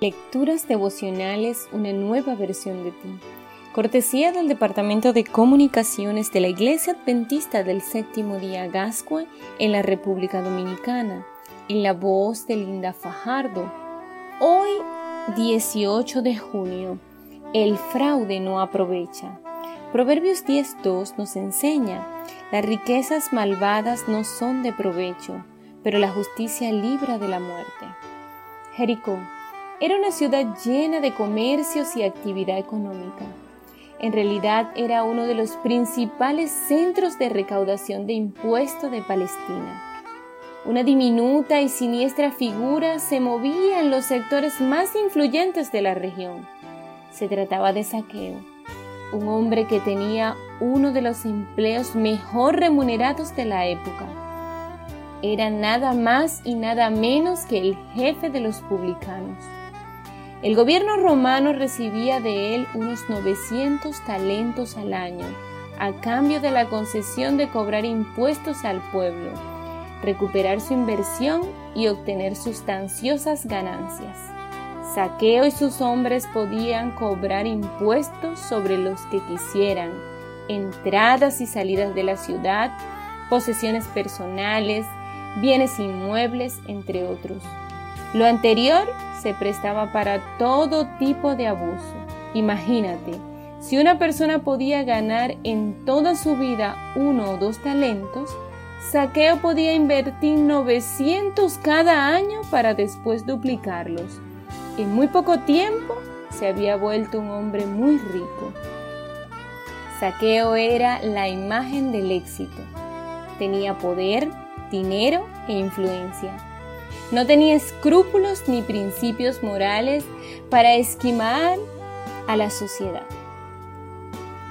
Lecturas devocionales, una nueva versión de ti. Cortesía del Departamento de Comunicaciones de la Iglesia Adventista del Séptimo Día Gascua en la República Dominicana, en la voz de Linda Fajardo. Hoy, 18 de junio, el fraude no aprovecha. Proverbios 10.2 nos enseña, las riquezas malvadas no son de provecho, pero la justicia libra de la muerte. Jericó era una ciudad llena de comercios y actividad económica. En realidad era uno de los principales centros de recaudación de impuestos de Palestina. Una diminuta y siniestra figura se movía en los sectores más influyentes de la región. Se trataba de Saqueo, un hombre que tenía uno de los empleos mejor remunerados de la época. Era nada más y nada menos que el jefe de los publicanos. El gobierno romano recibía de él unos 900 talentos al año, a cambio de la concesión de cobrar impuestos al pueblo, recuperar su inversión y obtener sustanciosas ganancias. Saqueo y sus hombres podían cobrar impuestos sobre los que quisieran, entradas y salidas de la ciudad, posesiones personales, bienes inmuebles, entre otros. Lo anterior se prestaba para todo tipo de abuso. Imagínate, si una persona podía ganar en toda su vida uno o dos talentos, Saqueo podía invertir 900 cada año para después duplicarlos. En muy poco tiempo se había vuelto un hombre muy rico. Saqueo era la imagen del éxito. Tenía poder, dinero e influencia no tenía escrúpulos ni principios morales para esquimar a la sociedad.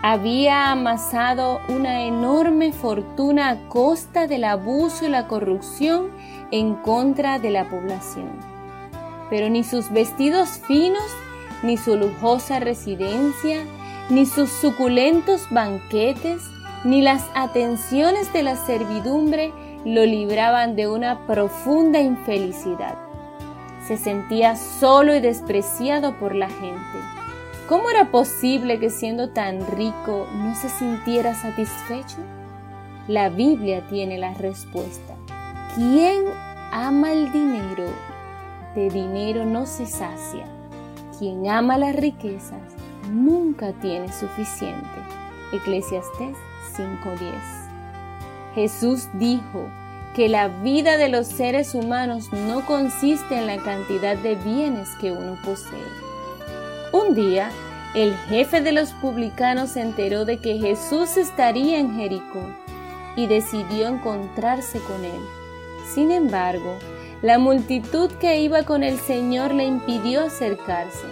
Había amasado una enorme fortuna a costa del abuso y la corrupción en contra de la población. Pero ni sus vestidos finos, ni su lujosa residencia, ni sus suculentos banquetes, ni las atenciones de la servidumbre lo libraban de una profunda infelicidad. Se sentía solo y despreciado por la gente. ¿Cómo era posible que siendo tan rico no se sintiera satisfecho? La Biblia tiene la respuesta. ¿Quién ama el dinero? De dinero no se sacia. Quien ama las riquezas nunca tiene suficiente. Eclesiastés 5:10 Jesús dijo que la vida de los seres humanos no consiste en la cantidad de bienes que uno posee. Un día, el jefe de los publicanos se enteró de que Jesús estaría en Jericó y decidió encontrarse con él. Sin embargo, la multitud que iba con el Señor le impidió acercarse,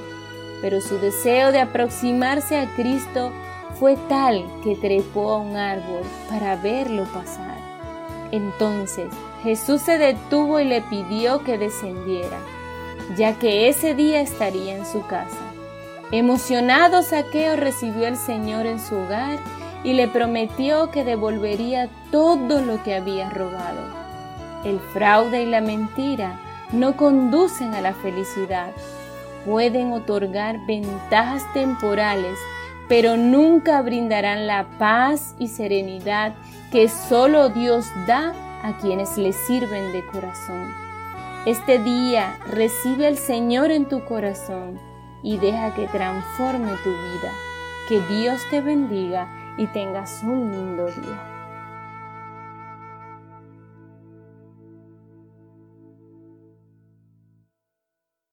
pero su deseo de aproximarse a Cristo fue tal que trepó a un árbol para verlo pasar. Entonces Jesús se detuvo y le pidió que descendiera, ya que ese día estaría en su casa. Emocionado Saqueo recibió al Señor en su hogar y le prometió que devolvería todo lo que había robado. El fraude y la mentira no conducen a la felicidad. Pueden otorgar ventajas temporales pero nunca brindarán la paz y serenidad que solo Dios da a quienes le sirven de corazón. Este día recibe al Señor en tu corazón y deja que transforme tu vida. Que Dios te bendiga y tengas un lindo día.